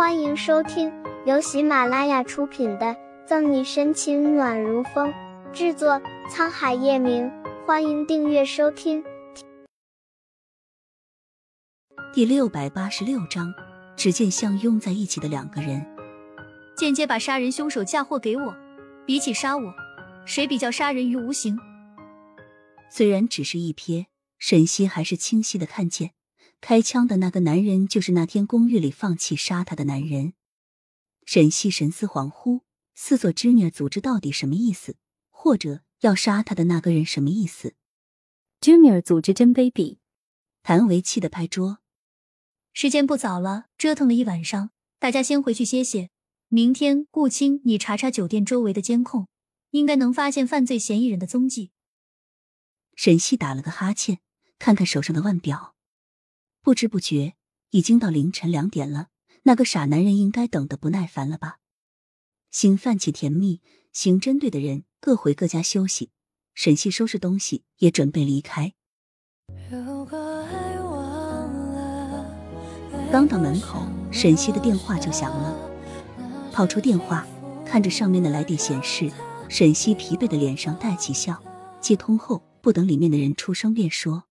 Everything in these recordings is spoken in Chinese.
欢迎收听由喜马拉雅出品的《赠你深情暖如风》，制作沧海夜明。欢迎订阅收听。第六百八十六章，只见相拥在一起的两个人，间接把杀人凶手嫁祸给我。比起杀我，谁比较杀人于无形？虽然只是一瞥，沈西还是清晰的看见。开枪的那个男人就是那天公寓里放弃杀他的男人。沈西神思恍惚，四座 Junior 组织到底什么意思？或者要杀他的那个人什么意思？Junior 组织真卑鄙！谭维气得拍桌。时间不早了，折腾了一晚上，大家先回去歇歇。明天，顾青，你查查酒店周围的监控，应该能发现犯罪嫌疑人的踪迹。沈西打了个哈欠，看看手上的腕表。不知不觉已经到凌晨两点了，那个傻男人应该等得不耐烦了吧？心泛起甜蜜，刑侦队的人各回各家休息。沈西收拾东西，也准备离开。刚到门口，沈西的电话就响了。跑出电话，看着上面的来电显示，沈西疲惫的脸上带起笑。接通后，不等里面的人出声，便说：“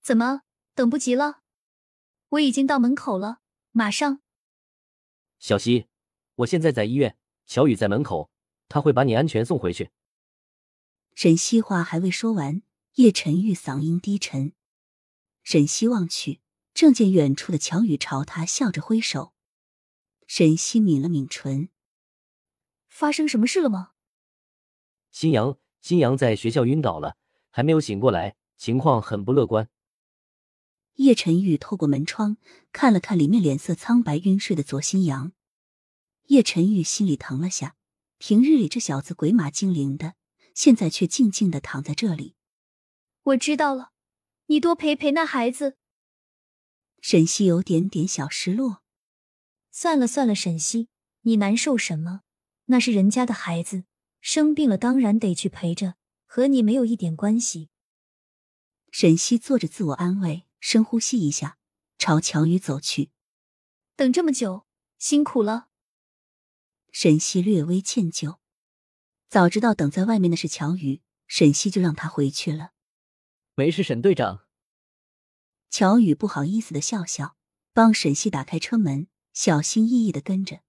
怎么等不及了？”我已经到门口了，马上。小溪，我现在在医院，乔雨在门口，他会把你安全送回去。沈西话还未说完，叶晨玉嗓音低沉。沈西望去，正见远处的乔雨朝他笑着挥手。沈西抿了抿唇，发生什么事了吗？新阳，新阳在学校晕倒了，还没有醒过来，情况很不乐观。叶晨玉透过门窗看了看里面脸色苍白、晕睡的左新阳，叶晨玉心里疼了下。平日里这小子鬼马精灵的，现在却静静的躺在这里。我知道了，你多陪陪那孩子。沈西有点点小失落。算了算了，沈西，你难受什么？那是人家的孩子，生病了当然得去陪着，和你没有一点关系。沈西做着自我安慰。深呼吸一下，朝乔宇走去。等这么久，辛苦了。沈西略微歉疚，早知道等在外面的是乔宇，沈西就让他回去了。没事，沈队长。乔宇不好意思的笑笑，帮沈西打开车门，小心翼翼的跟着。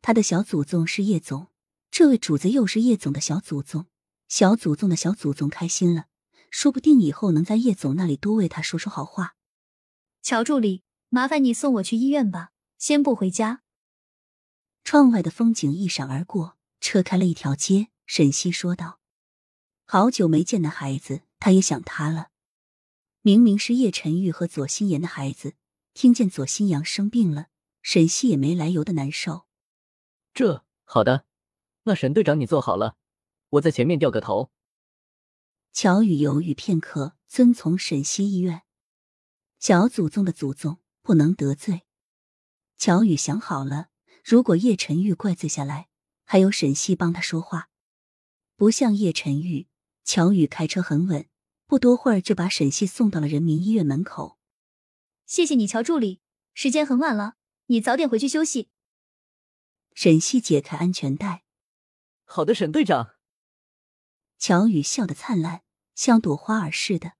他的小祖宗是叶总，这位主子又是叶总的小祖宗，小祖宗的小祖宗开心了。说不定以后能在叶总那里多为他说说好话。乔助理，麻烦你送我去医院吧，先不回家。窗外的风景一闪而过，车开了一条街。沈西说道：“好久没见的孩子，他也想他了。明明是叶晨玉和左心言的孩子，听见左心阳生病了，沈西也没来由的难受。这好的，那沈队长你坐好了，我在前面掉个头。”乔宇犹豫片刻，遵从沈西意愿。小祖宗的祖宗不能得罪。乔宇想好了，如果叶晨玉怪罪下来，还有沈西帮他说话。不像叶晨玉，乔宇开车很稳，不多会儿就把沈西送到了人民医院门口。谢谢你，乔助理。时间很晚了，你早点回去休息。沈西解开安全带。好的，沈队长。乔宇笑得灿烂。像朵花儿似的。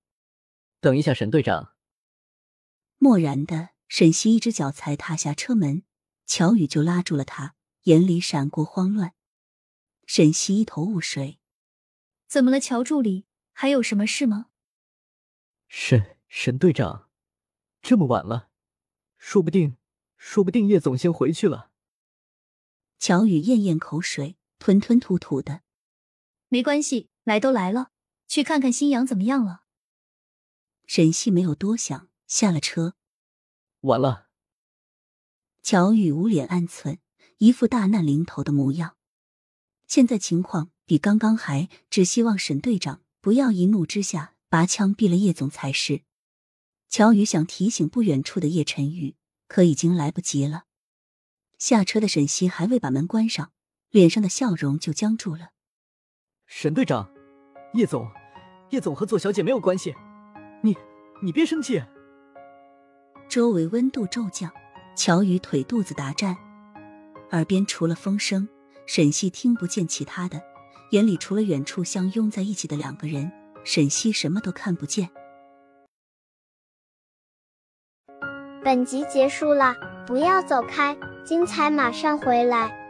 等一下，沈队长。漠然的沈西一只脚才踏下车门，乔宇就拉住了他，眼里闪过慌乱。沈西一头雾水。怎么了，乔助理？还有什么事吗？沈沈队长，这么晚了，说不定，说不定叶总先回去了。乔宇咽咽口水，吞吞吐吐的。没关系，来都来了。去看看新阳怎么样了。沈西没有多想，下了车。完了。乔宇捂脸暗存，一副大难临头的模样。现在情况比刚刚还，只希望沈队长不要一怒之下拔枪毙了叶总才是。乔宇想提醒不远处的叶晨宇，可已经来不及了。下车的沈西还未把门关上，脸上的笑容就僵住了。沈队长。叶总，叶总和左小姐没有关系，你你别生气。周围温度骤降，乔宇腿肚子打颤，耳边除了风声，沈西听不见其他的，眼里除了远处相拥在一起的两个人，沈西什么都看不见。本集结束了，不要走开，精彩马上回来。